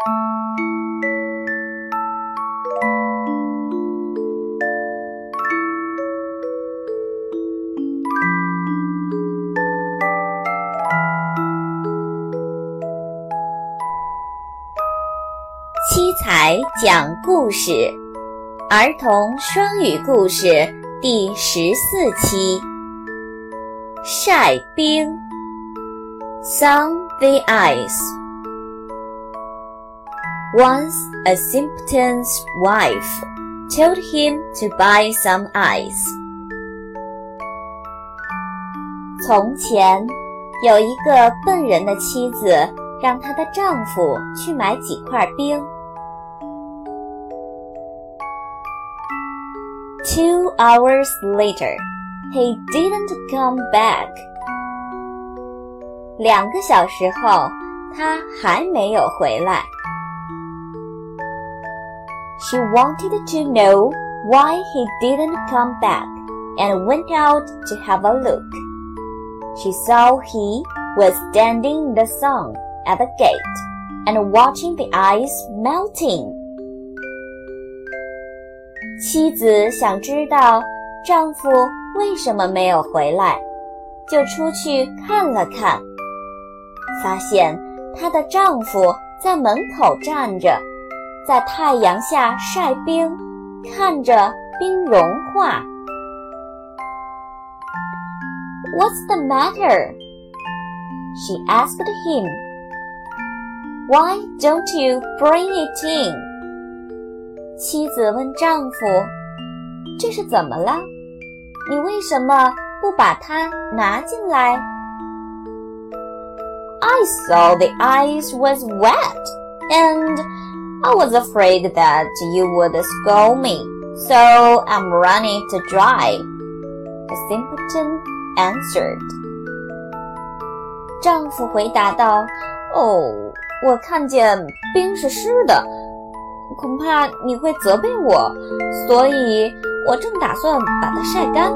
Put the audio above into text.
七彩讲故事，儿童双语故事第十四期。晒冰，sun the ice. Once a simpleton's wife told him to buy some ice. 从前有一个笨人的妻子，让她的丈夫去买几块冰。Two hours later, he didn't come back. 两个小时后，他还没有回来。 She wanted to know why he didn't come back and went out to have a look. She saw he was standing in the sun at the gate and watching the ice melting. 妻子想知道丈夫为什么没有回来，就出去看了看，发现她的丈夫在门口站着， 在太阳下晒冰，看着冰融化。What's the matter? She asked him. Why don't you bring it in? 妻子问丈夫：“这是怎么了？你为什么不把它拿进来？”I saw the ice was wet, and I was afraid that you would scold me, so I'm running to dry. The simpleton answered. 丈夫回答道：“哦，我看见冰是湿的。”恐怕你会责备我，所以我正打算把它晒干。